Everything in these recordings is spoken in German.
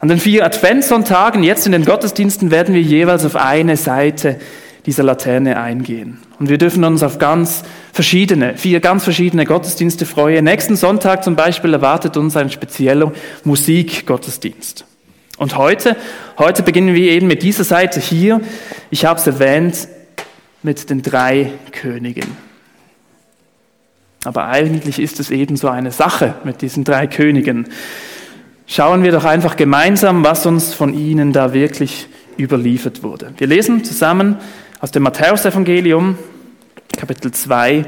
An den vier Adventssonntagen, jetzt in den Gottesdiensten, werden wir jeweils auf eine Seite dieser Laterne eingehen. Und wir dürfen uns auf ganz verschiedene, vier ganz verschiedene Gottesdienste freuen. Nächsten Sonntag zum Beispiel erwartet uns ein spezieller Musikgottesdienst. Und heute, heute beginnen wir eben mit dieser Seite hier. Ich habe es erwähnt, mit den drei Königen. Aber eigentlich ist es eben so eine Sache mit diesen drei Königen. Schauen wir doch einfach gemeinsam, was uns von ihnen da wirklich überliefert wurde. Wir lesen zusammen aus dem Matthäusevangelium, Kapitel 2,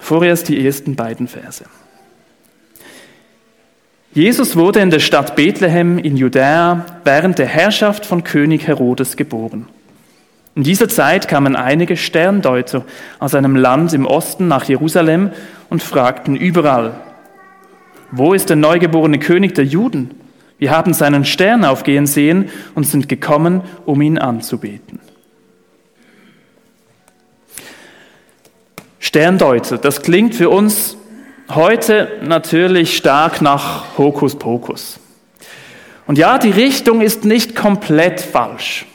vorerst die ersten beiden Verse. Jesus wurde in der Stadt Bethlehem in Judäa während der Herrschaft von König Herodes geboren. In dieser Zeit kamen einige Sterndeuter aus einem Land im Osten nach Jerusalem und fragten überall, wo ist der neugeborene König der Juden? Wir haben seinen Stern aufgehen sehen und sind gekommen, um ihn anzubeten. Sterndeuter, das klingt für uns heute natürlich stark nach Hokuspokus. Und ja, die Richtung ist nicht komplett falsch.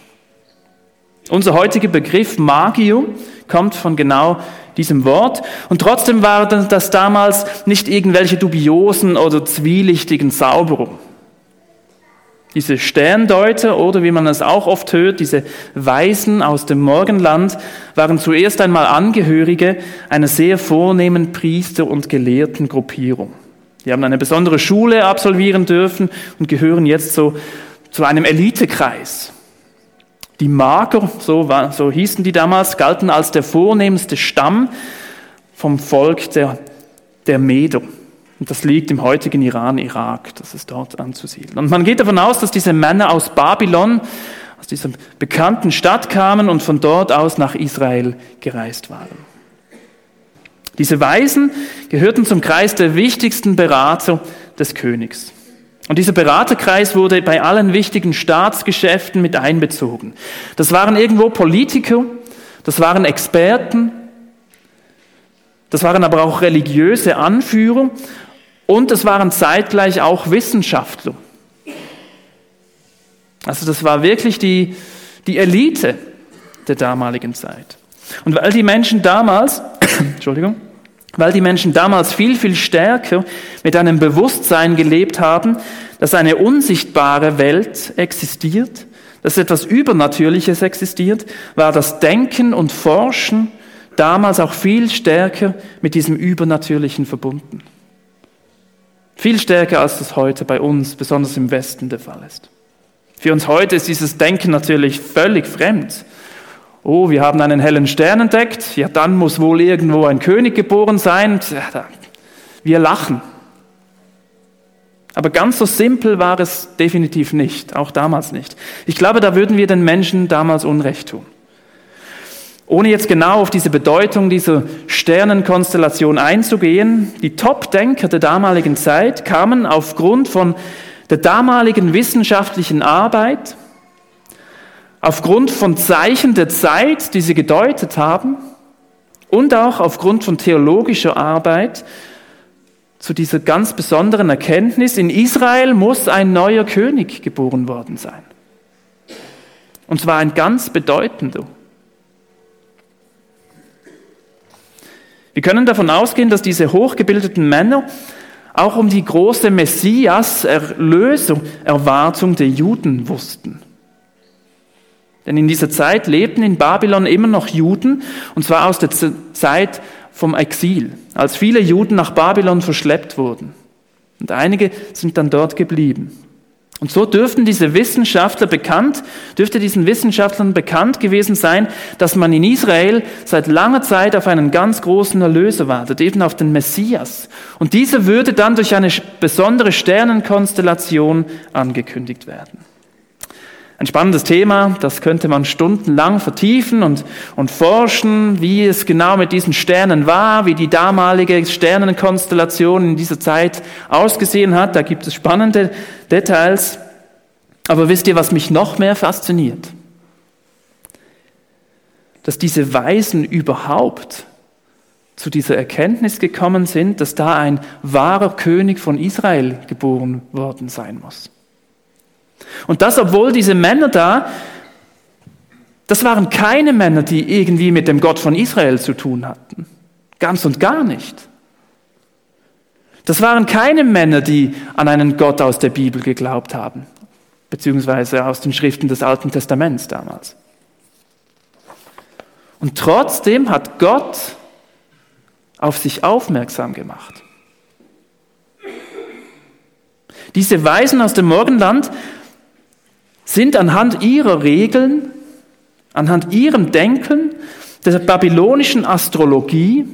Unser heutiger Begriff Magium kommt von genau diesem Wort. Und trotzdem waren das damals nicht irgendwelche dubiosen oder zwielichtigen Zauberungen. Diese Sterndeuter oder wie man es auch oft hört, diese Weisen aus dem Morgenland waren zuerst einmal Angehörige einer sehr vornehmen Priester- und Gelehrtengruppierung. Die haben eine besondere Schule absolvieren dürfen und gehören jetzt so zu einem Elitekreis. Die Mager, so, war, so hießen die damals, galten als der vornehmste Stamm vom Volk der, der Meder. Und das liegt im heutigen Iran, Irak, das ist dort anzusiedeln. Und man geht davon aus, dass diese Männer aus Babylon, aus dieser bekannten Stadt kamen und von dort aus nach Israel gereist waren. Diese Weisen gehörten zum Kreis der wichtigsten Berater des Königs. Und dieser Beraterkreis wurde bei allen wichtigen Staatsgeschäften mit einbezogen. Das waren irgendwo Politiker, das waren Experten, das waren aber auch religiöse Anführer und das waren zeitgleich auch Wissenschaftler. Also das war wirklich die, die Elite der damaligen Zeit. Und weil die Menschen damals, Entschuldigung, weil die Menschen damals viel, viel stärker mit einem Bewusstsein gelebt haben, dass eine unsichtbare Welt existiert, dass etwas Übernatürliches existiert, war das Denken und Forschen damals auch viel stärker mit diesem Übernatürlichen verbunden. Viel stärker, als das heute bei uns, besonders im Westen, der Fall ist. Für uns heute ist dieses Denken natürlich völlig fremd. Oh, wir haben einen hellen Stern entdeckt, ja, dann muss wohl irgendwo ein König geboren sein. Wir lachen. Aber ganz so simpel war es definitiv nicht, auch damals nicht. Ich glaube, da würden wir den Menschen damals Unrecht tun. Ohne jetzt genau auf diese Bedeutung dieser Sternenkonstellation einzugehen, die Top-Denker der damaligen Zeit kamen aufgrund von der damaligen wissenschaftlichen Arbeit, aufgrund von Zeichen der Zeit, die sie gedeutet haben, und auch aufgrund von theologischer Arbeit zu dieser ganz besonderen Erkenntnis, in Israel muss ein neuer König geboren worden sein. Und zwar ein ganz bedeutender. Wir können davon ausgehen, dass diese hochgebildeten Männer auch um die große Messias-Erlösung, Erwartung der Juden wussten. Denn in dieser Zeit lebten in Babylon immer noch Juden, und zwar aus der Zeit vom Exil, als viele Juden nach Babylon verschleppt wurden. Und einige sind dann dort geblieben. Und so dürften diese Wissenschaftler bekannt, dürfte diesen Wissenschaftlern bekannt gewesen sein, dass man in Israel seit langer Zeit auf einen ganz großen Erlöser wartet, eben auf den Messias. Und dieser würde dann durch eine besondere Sternenkonstellation angekündigt werden. Ein spannendes Thema, das könnte man stundenlang vertiefen und, und forschen, wie es genau mit diesen Sternen war, wie die damalige Sternenkonstellation in dieser Zeit ausgesehen hat. Da gibt es spannende Details. Aber wisst ihr, was mich noch mehr fasziniert? Dass diese Weisen überhaupt zu dieser Erkenntnis gekommen sind, dass da ein wahrer König von Israel geboren worden sein muss. Und das, obwohl diese Männer da, das waren keine Männer, die irgendwie mit dem Gott von Israel zu tun hatten. Ganz und gar nicht. Das waren keine Männer, die an einen Gott aus der Bibel geglaubt haben, beziehungsweise aus den Schriften des Alten Testaments damals. Und trotzdem hat Gott auf sich aufmerksam gemacht. Diese Weisen aus dem Morgenland sind anhand ihrer Regeln, anhand ihrem Denken, der babylonischen Astrologie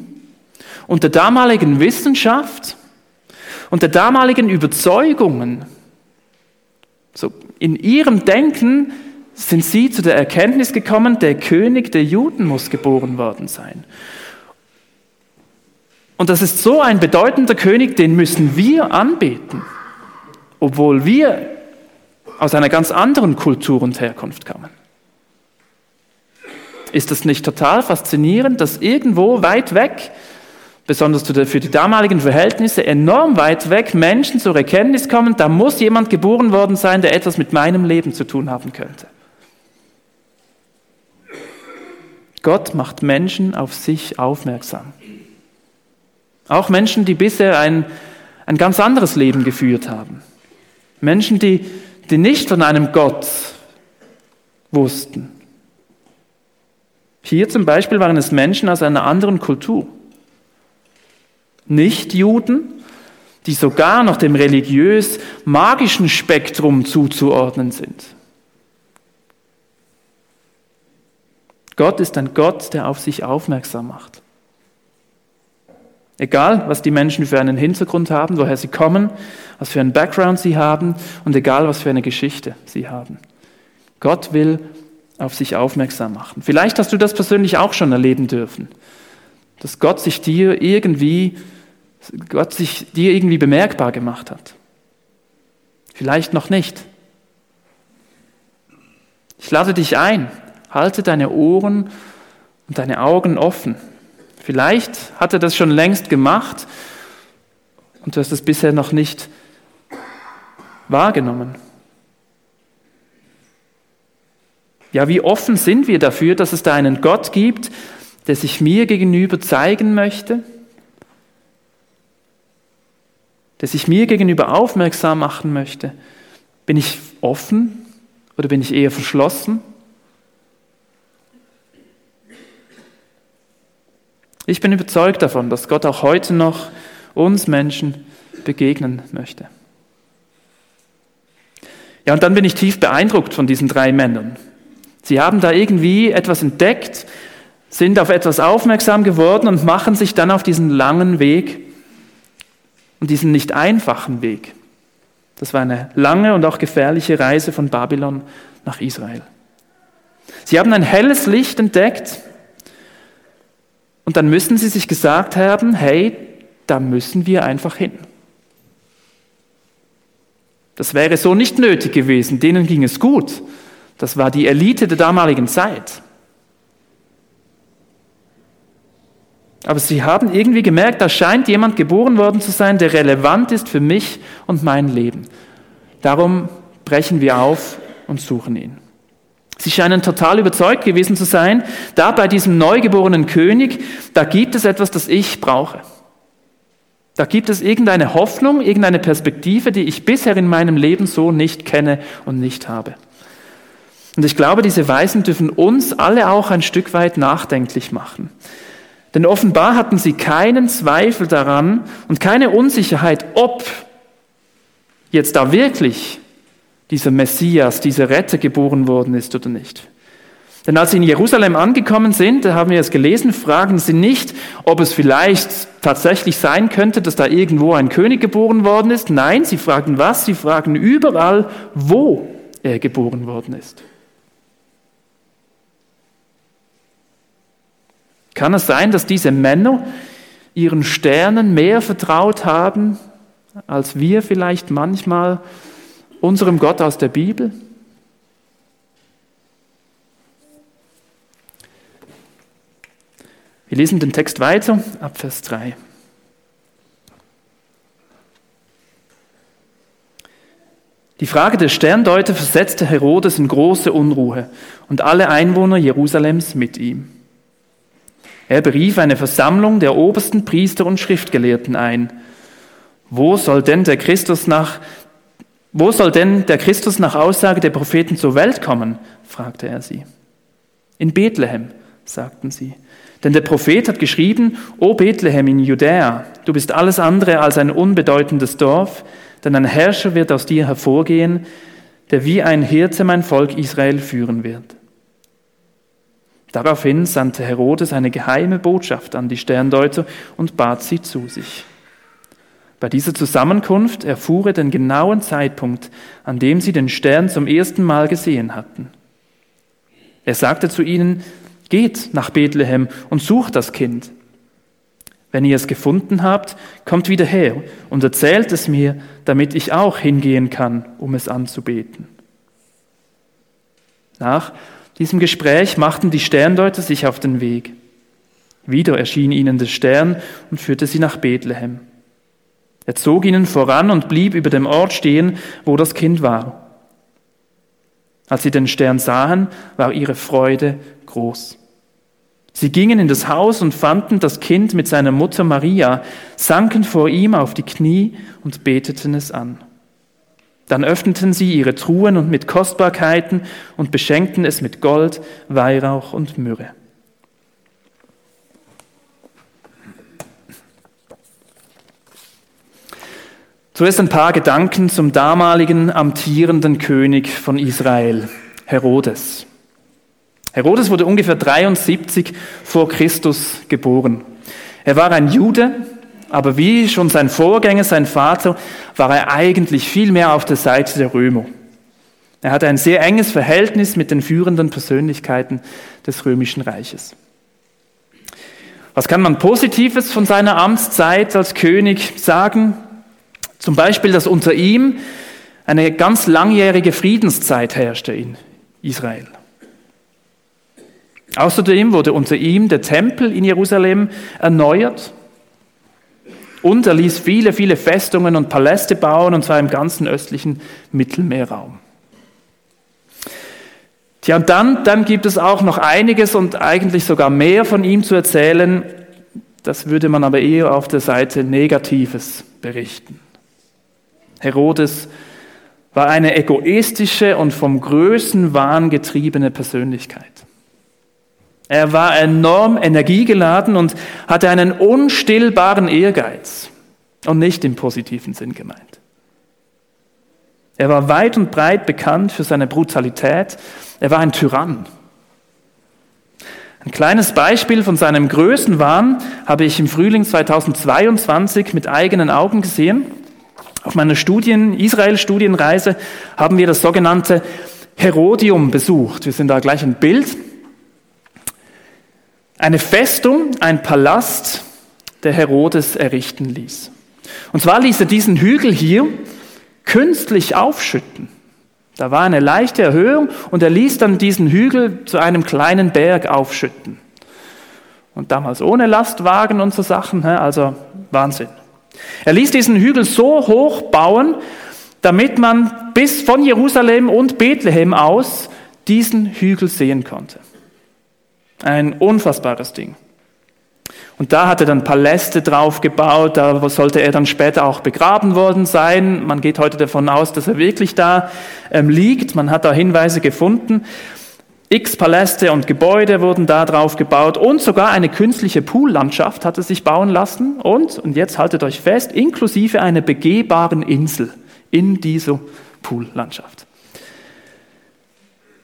und der damaligen Wissenschaft und der damaligen Überzeugungen, so in ihrem Denken sind sie zu der Erkenntnis gekommen, der König der Juden muss geboren worden sein. Und das ist so ein bedeutender König, den müssen wir anbeten, obwohl wir aus einer ganz anderen Kultur und Herkunft kommen. Ist das nicht total faszinierend, dass irgendwo weit weg, besonders für die damaligen Verhältnisse, enorm weit weg Menschen zur Erkenntnis kommen, da muss jemand geboren worden sein, der etwas mit meinem Leben zu tun haben könnte. Gott macht Menschen auf sich aufmerksam. Auch Menschen, die bisher ein, ein ganz anderes Leben geführt haben. Menschen, die, die nicht von einem Gott wussten. Hier zum Beispiel waren es Menschen aus einer anderen Kultur. Nicht-Juden, die sogar noch dem religiös-magischen Spektrum zuzuordnen sind. Gott ist ein Gott, der auf sich aufmerksam macht. Egal, was die Menschen für einen Hintergrund haben, woher sie kommen, was für einen Background sie haben und egal, was für eine Geschichte sie haben. Gott will auf sich aufmerksam machen. Vielleicht hast du das persönlich auch schon erleben dürfen, dass Gott sich dir irgendwie, Gott sich dir irgendwie bemerkbar gemacht hat. Vielleicht noch nicht. Ich lade dich ein, halte deine Ohren und deine Augen offen Vielleicht hat er das schon längst gemacht und du hast es bisher noch nicht wahrgenommen. Ja, wie offen sind wir dafür, dass es da einen Gott gibt, der sich mir gegenüber zeigen möchte, der sich mir gegenüber aufmerksam machen möchte? Bin ich offen oder bin ich eher verschlossen? Ich bin überzeugt davon, dass Gott auch heute noch uns Menschen begegnen möchte. Ja, und dann bin ich tief beeindruckt von diesen drei Männern. Sie haben da irgendwie etwas entdeckt, sind auf etwas aufmerksam geworden und machen sich dann auf diesen langen Weg und diesen nicht einfachen Weg. Das war eine lange und auch gefährliche Reise von Babylon nach Israel. Sie haben ein helles Licht entdeckt, und dann müssen sie sich gesagt haben, hey, da müssen wir einfach hin. Das wäre so nicht nötig gewesen, denen ging es gut. Das war die Elite der damaligen Zeit. Aber sie haben irgendwie gemerkt, da scheint jemand geboren worden zu sein, der relevant ist für mich und mein Leben. Darum brechen wir auf und suchen ihn. Sie scheinen total überzeugt gewesen zu sein, da bei diesem neugeborenen König, da gibt es etwas, das ich brauche. Da gibt es irgendeine Hoffnung, irgendeine Perspektive, die ich bisher in meinem Leben so nicht kenne und nicht habe. Und ich glaube, diese Weisen dürfen uns alle auch ein Stück weit nachdenklich machen. Denn offenbar hatten sie keinen Zweifel daran und keine Unsicherheit, ob jetzt da wirklich dieser Messias, dieser Retter geboren worden ist oder nicht. Denn als sie in Jerusalem angekommen sind, da haben wir es gelesen, fragen sie nicht, ob es vielleicht tatsächlich sein könnte, dass da irgendwo ein König geboren worden ist. Nein, sie fragen was? Sie fragen überall, wo er geboren worden ist. Kann es sein, dass diese Männer ihren Sternen mehr vertraut haben, als wir vielleicht manchmal unserem Gott aus der Bibel? Wir lesen den Text weiter ab Vers 3. Die Frage der Sterndeuter versetzte Herodes in große Unruhe und alle Einwohner Jerusalems mit ihm. Er berief eine Versammlung der obersten Priester und Schriftgelehrten ein. Wo soll denn der Christus nach, wo soll denn der Christus nach Aussage der Propheten zur Welt kommen? fragte er sie. In Bethlehem, sagten sie. Denn der Prophet hat geschrieben, O Bethlehem in Judäa, du bist alles andere als ein unbedeutendes Dorf, denn ein Herrscher wird aus dir hervorgehen, der wie ein Hirte mein Volk Israel führen wird. Daraufhin sandte Herodes eine geheime Botschaft an die Sterndeuter und bat sie zu sich. Bei dieser Zusammenkunft erfuhr er den genauen Zeitpunkt, an dem sie den Stern zum ersten Mal gesehen hatten. Er sagte zu ihnen, geht nach Bethlehem und sucht das Kind. Wenn ihr es gefunden habt, kommt wieder her und erzählt es mir, damit ich auch hingehen kann, um es anzubeten. Nach diesem Gespräch machten die Sterndeuter sich auf den Weg. Wieder erschien ihnen der Stern und führte sie nach Bethlehem. Er zog ihnen voran und blieb über dem Ort stehen, wo das Kind war. Als sie den Stern sahen, war ihre Freude groß. Sie gingen in das Haus und fanden das Kind mit seiner Mutter Maria, sanken vor ihm auf die Knie und beteten es an. Dann öffneten sie ihre Truhen und mit Kostbarkeiten und beschenkten es mit Gold, Weihrauch und Myrrhe. Zuerst ein paar Gedanken zum damaligen amtierenden König von Israel, Herodes. Herodes wurde ungefähr 73 vor Christus geboren. Er war ein Jude, aber wie schon sein Vorgänger, sein Vater, war er eigentlich viel mehr auf der Seite der Römer. Er hatte ein sehr enges Verhältnis mit den führenden Persönlichkeiten des römischen Reiches. Was kann man Positives von seiner Amtszeit als König sagen? Zum Beispiel, dass unter ihm eine ganz langjährige Friedenszeit herrschte in Israel. Außerdem wurde unter ihm der Tempel in Jerusalem erneuert und er ließ viele, viele Festungen und Paläste bauen, und zwar im ganzen östlichen Mittelmeerraum. Tja, und dann, dann gibt es auch noch einiges und eigentlich sogar mehr von ihm zu erzählen. Das würde man aber eher auf der Seite Negatives berichten. Herodes war eine egoistische und vom Größenwahn getriebene Persönlichkeit. Er war enorm energiegeladen und hatte einen unstillbaren Ehrgeiz und nicht im positiven Sinn gemeint. Er war weit und breit bekannt für seine Brutalität. Er war ein Tyrann. Ein kleines Beispiel von seinem Größenwahn habe ich im Frühling 2022 mit eigenen Augen gesehen. Auf meiner Studien, Israel-Studienreise haben wir das sogenannte Herodium besucht. Wir sind da gleich ein Bild. Eine Festung, ein Palast, der Herodes errichten ließ. Und zwar ließ er diesen Hügel hier künstlich aufschütten. Da war eine leichte Erhöhung und er ließ dann diesen Hügel zu einem kleinen Berg aufschütten. Und damals ohne Lastwagen und so Sachen, also Wahnsinn. Er ließ diesen Hügel so hoch bauen, damit man bis von Jerusalem und Bethlehem aus diesen Hügel sehen konnte. Ein unfassbares Ding. Und da hat er dann Paläste drauf gebaut, da sollte er dann später auch begraben worden sein. Man geht heute davon aus, dass er wirklich da ähm, liegt. Man hat da Hinweise gefunden. X Paläste und Gebäude wurden da drauf gebaut und sogar eine künstliche Poollandschaft hatte sich bauen lassen und, und jetzt haltet euch fest, inklusive einer begehbaren Insel in dieser Poollandschaft.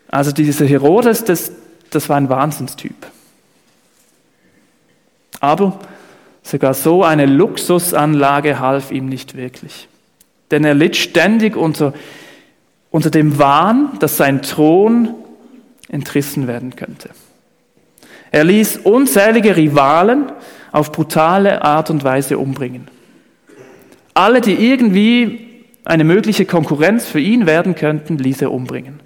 Also dieser Herodes, das, das war ein Wahnsinnstyp. Aber sogar so eine Luxusanlage half ihm nicht wirklich. Denn er litt ständig unter, unter dem Wahn, dass sein Thron entrissen werden könnte. Er ließ unzählige Rivalen auf brutale Art und Weise umbringen. Alle, die irgendwie eine mögliche Konkurrenz für ihn werden könnten, ließ er umbringen.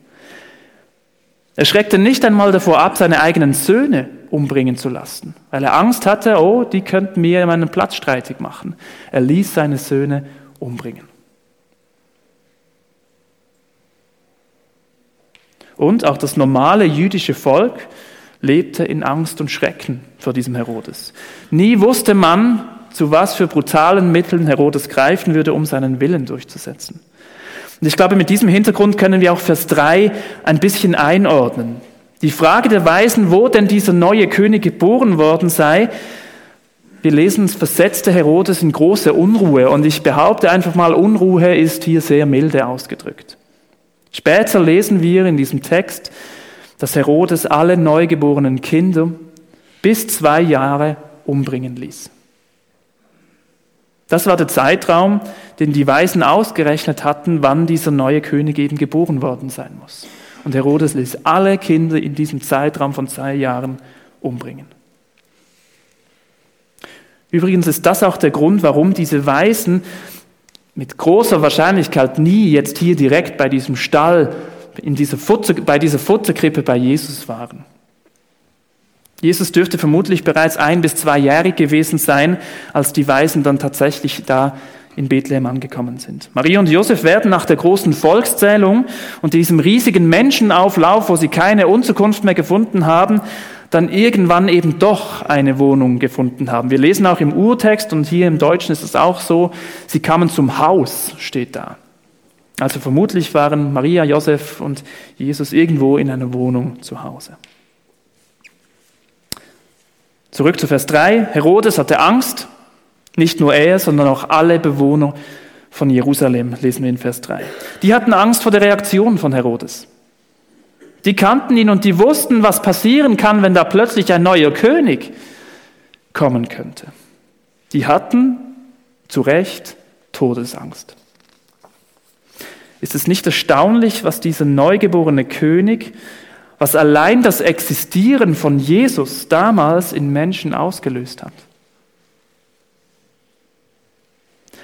Er schreckte nicht einmal davor ab, seine eigenen Söhne umbringen zu lassen, weil er Angst hatte, oh, die könnten mir meinen Platz streitig machen. Er ließ seine Söhne umbringen. Und auch das normale jüdische Volk lebte in Angst und Schrecken vor diesem Herodes. Nie wusste man, zu was für brutalen Mitteln Herodes greifen würde, um seinen Willen durchzusetzen. Und ich glaube, mit diesem Hintergrund können wir auch Vers 3 ein bisschen einordnen. Die Frage der Weisen, wo denn dieser neue König geboren worden sei, wir lesen, es versetzte Herodes in große Unruhe. Und ich behaupte einfach mal, Unruhe ist hier sehr milde ausgedrückt. Später lesen wir in diesem Text, dass Herodes alle neugeborenen Kinder bis zwei Jahre umbringen ließ. Das war der Zeitraum, den die Weisen ausgerechnet hatten, wann dieser neue König eben geboren worden sein muss. Und Herodes ließ alle Kinder in diesem Zeitraum von zwei Jahren umbringen. Übrigens ist das auch der Grund, warum diese Weisen mit großer Wahrscheinlichkeit nie jetzt hier direkt bei diesem Stall, in dieser Futter, bei dieser Futterkrippe bei Jesus waren. Jesus dürfte vermutlich bereits ein bis zweijährig gewesen sein, als die Weisen dann tatsächlich da in Bethlehem angekommen sind. Maria und Josef werden nach der großen Volkszählung und diesem riesigen Menschenauflauf, wo sie keine Unterkunft mehr gefunden haben, dann irgendwann eben doch eine Wohnung gefunden haben. Wir lesen auch im Urtext und hier im Deutschen ist es auch so, sie kamen zum Haus, steht da. Also vermutlich waren Maria, Josef und Jesus irgendwo in einer Wohnung zu Hause. Zurück zu Vers 3. Herodes hatte Angst, nicht nur er, sondern auch alle Bewohner von Jerusalem, lesen wir in Vers 3. Die hatten Angst vor der Reaktion von Herodes. Die kannten ihn und die wussten, was passieren kann, wenn da plötzlich ein neuer König kommen könnte. Die hatten zu Recht Todesangst. Ist es nicht erstaunlich, was dieser neugeborene König, was allein das Existieren von Jesus damals in Menschen ausgelöst hat?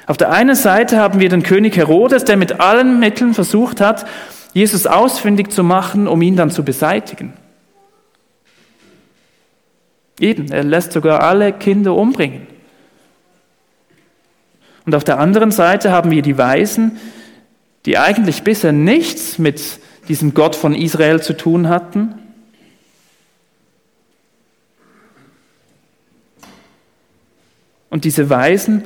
Auf der einen Seite haben wir den König Herodes, der mit allen Mitteln versucht hat, Jesus ausfindig zu machen, um ihn dann zu beseitigen. Eben, er lässt sogar alle Kinder umbringen. Und auf der anderen Seite haben wir die Weisen, die eigentlich bisher nichts mit diesem Gott von Israel zu tun hatten. Und diese Weisen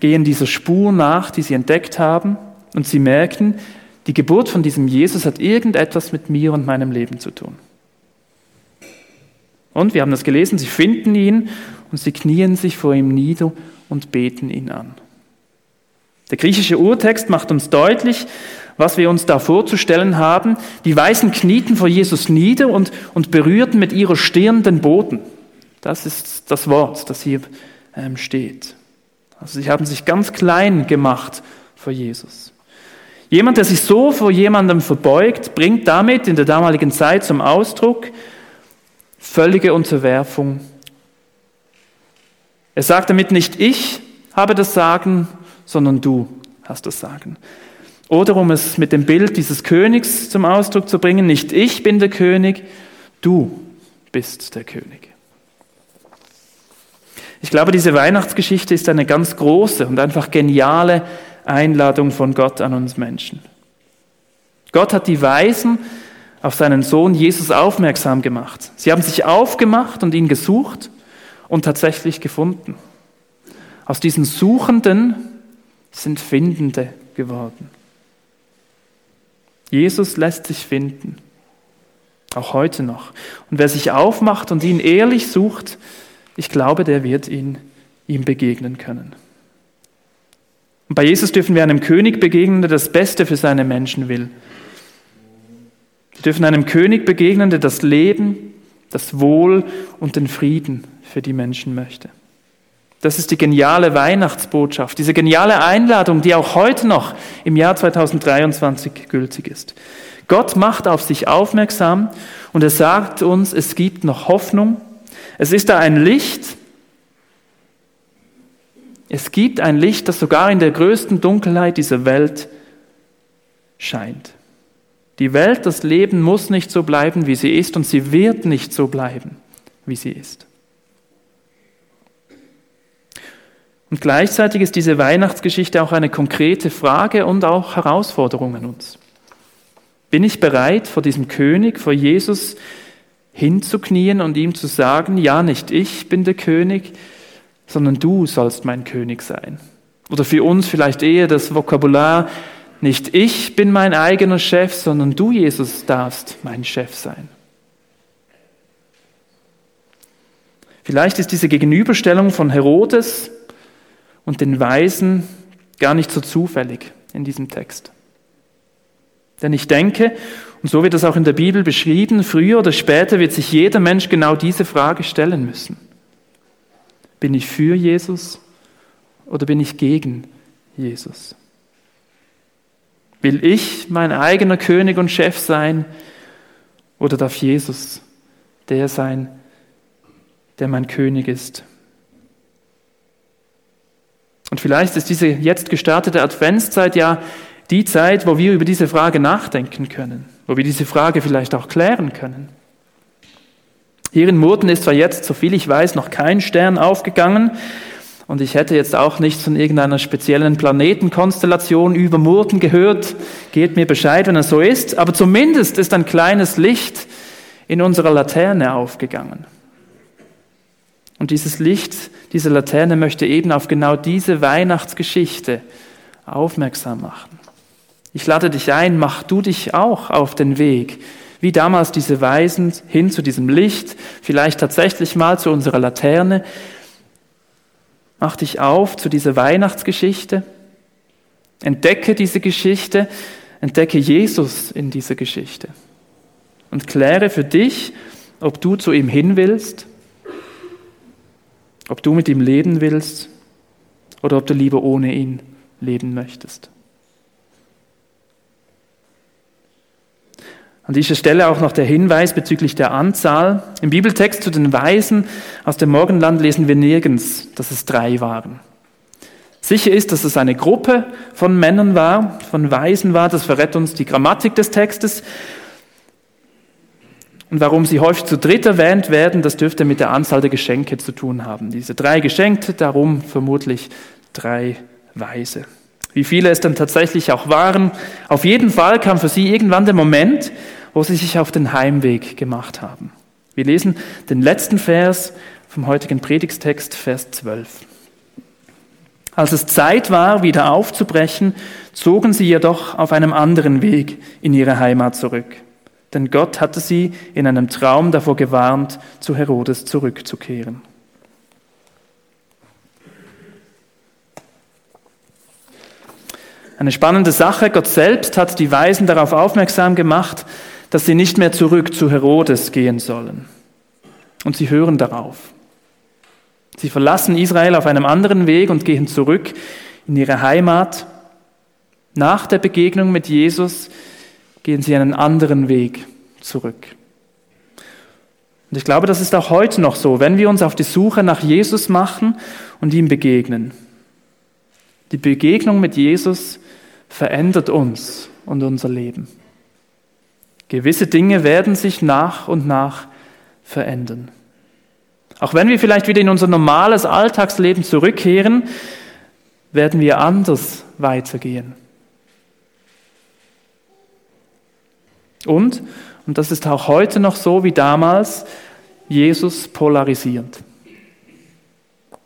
gehen dieser Spur nach, die sie entdeckt haben, und sie merken, die Geburt von diesem Jesus hat irgendetwas mit mir und meinem Leben zu tun. Und wir haben das gelesen, sie finden ihn und sie knien sich vor ihm nieder und beten ihn an. Der griechische Urtext macht uns deutlich, was wir uns da vorzustellen haben. Die Weißen knieten vor Jesus nieder und, und berührten mit ihrer Stirn den Boden. Das ist das Wort, das hier ähm, steht. Also sie haben sich ganz klein gemacht vor Jesus. Jemand, der sich so vor jemandem verbeugt, bringt damit in der damaligen Zeit zum Ausdruck völlige Unterwerfung. Er sagt damit nicht, ich habe das Sagen, sondern du hast das Sagen. Oder um es mit dem Bild dieses Königs zum Ausdruck zu bringen, nicht ich bin der König, du bist der König. Ich glaube, diese Weihnachtsgeschichte ist eine ganz große und einfach geniale Einladung von Gott an uns Menschen. Gott hat die Weisen auf seinen Sohn Jesus aufmerksam gemacht. Sie haben sich aufgemacht und ihn gesucht und tatsächlich gefunden. Aus diesen Suchenden sind Findende geworden. Jesus lässt sich finden, auch heute noch. Und wer sich aufmacht und ihn ehrlich sucht, ich glaube, der wird ihn, ihm begegnen können. Und bei Jesus dürfen wir einem König begegnen, der das Beste für seine Menschen will. Wir dürfen einem König begegnen, der das Leben, das Wohl und den Frieden für die Menschen möchte. Das ist die geniale Weihnachtsbotschaft, diese geniale Einladung, die auch heute noch im Jahr 2023 gültig ist. Gott macht auf sich aufmerksam und er sagt uns, es gibt noch Hoffnung. Es ist da ein Licht, es gibt ein Licht, das sogar in der größten Dunkelheit dieser Welt scheint. Die Welt, das Leben muss nicht so bleiben, wie sie ist, und sie wird nicht so bleiben, wie sie ist. Und gleichzeitig ist diese Weihnachtsgeschichte auch eine konkrete Frage und auch Herausforderung an uns. Bin ich bereit, vor diesem König, vor Jesus hinzuknien und ihm zu sagen, ja, nicht ich bin der König, sondern du sollst mein König sein? Oder für uns vielleicht eher das Vokabular, nicht ich bin mein eigener Chef, sondern du, Jesus, darfst mein Chef sein. Vielleicht ist diese Gegenüberstellung von Herodes und den Weisen gar nicht so zufällig in diesem Text. Denn ich denke, und so wird das auch in der Bibel beschrieben, früher oder später wird sich jeder Mensch genau diese Frage stellen müssen. Bin ich für Jesus oder bin ich gegen Jesus? Will ich mein eigener König und Chef sein oder darf Jesus der sein, der mein König ist? Und vielleicht ist diese jetzt gestartete Adventszeit ja die Zeit, wo wir über diese Frage nachdenken können, wo wir diese Frage vielleicht auch klären können. Hier in Murten ist zwar jetzt, soviel ich weiß, noch kein Stern aufgegangen, und ich hätte jetzt auch nichts von irgendeiner speziellen Planetenkonstellation über Murten gehört. Gebt mir Bescheid, wenn es so ist. Aber zumindest ist ein kleines Licht in unserer Laterne aufgegangen. Und dieses Licht, diese Laterne möchte eben auf genau diese Weihnachtsgeschichte aufmerksam machen. Ich lade dich ein, mach du dich auch auf den Weg, wie damals diese Weisen hin zu diesem Licht, vielleicht tatsächlich mal zu unserer Laterne. Mach dich auf zu dieser Weihnachtsgeschichte. Entdecke diese Geschichte, entdecke Jesus in dieser Geschichte und kläre für dich, ob du zu ihm hin willst, ob du mit ihm leben willst oder ob du lieber ohne ihn leben möchtest. An dieser Stelle auch noch der Hinweis bezüglich der Anzahl. Im Bibeltext zu den Weisen aus dem Morgenland lesen wir nirgends, dass es drei waren. Sicher ist, dass es eine Gruppe von Männern war, von Weisen war, das verrät uns die Grammatik des Textes. Und warum sie häufig zu dritt erwähnt werden, das dürfte mit der Anzahl der Geschenke zu tun haben. Diese drei Geschenke, darum vermutlich drei Weise. Wie viele es dann tatsächlich auch waren. Auf jeden Fall kam für sie irgendwann der Moment, wo sie sich auf den Heimweg gemacht haben. Wir lesen den letzten Vers vom heutigen Predigstext, Vers 12. Als es Zeit war, wieder aufzubrechen, zogen sie jedoch auf einem anderen Weg in ihre Heimat zurück. Denn Gott hatte sie in einem Traum davor gewarnt, zu Herodes zurückzukehren. Eine spannende Sache. Gott selbst hat die Weisen darauf aufmerksam gemacht, dass sie nicht mehr zurück zu Herodes gehen sollen. Und sie hören darauf. Sie verlassen Israel auf einem anderen Weg und gehen zurück in ihre Heimat. Nach der Begegnung mit Jesus gehen sie einen anderen Weg zurück. Und ich glaube, das ist auch heute noch so, wenn wir uns auf die Suche nach Jesus machen und ihm begegnen. Die Begegnung mit Jesus verändert uns und unser Leben. Gewisse Dinge werden sich nach und nach verändern. Auch wenn wir vielleicht wieder in unser normales Alltagsleben zurückkehren, werden wir anders weitergehen. Und, und das ist auch heute noch so wie damals, Jesus polarisiert.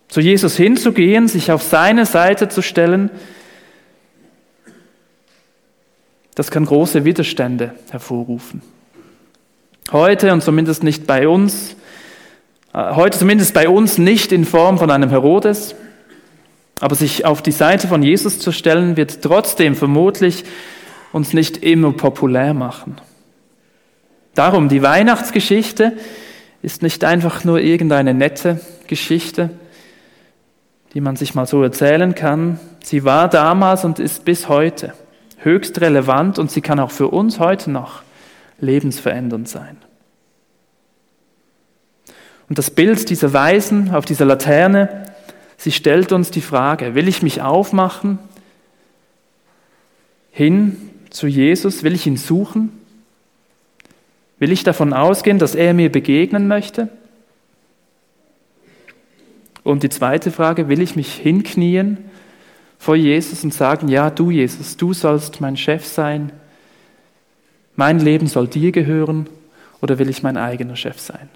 Zu Jesus hinzugehen, sich auf seine Seite zu stellen, das kann große Widerstände hervorrufen. Heute und zumindest nicht bei uns, äh, heute zumindest bei uns nicht in Form von einem Herodes, aber sich auf die Seite von Jesus zu stellen, wird trotzdem vermutlich uns nicht immer populär machen. Darum, die Weihnachtsgeschichte ist nicht einfach nur irgendeine nette Geschichte, die man sich mal so erzählen kann. Sie war damals und ist bis heute höchst relevant und sie kann auch für uns heute noch lebensverändernd sein. Und das Bild dieser Weisen auf dieser Laterne, sie stellt uns die Frage, will ich mich aufmachen hin zu Jesus? Will ich ihn suchen? Will ich davon ausgehen, dass er mir begegnen möchte? Und die zweite Frage, will ich mich hinknien vor Jesus und sagen, ja, du Jesus, du sollst mein Chef sein, Mein Leben soll dir gehören oder will ich mein eigener Chef sein?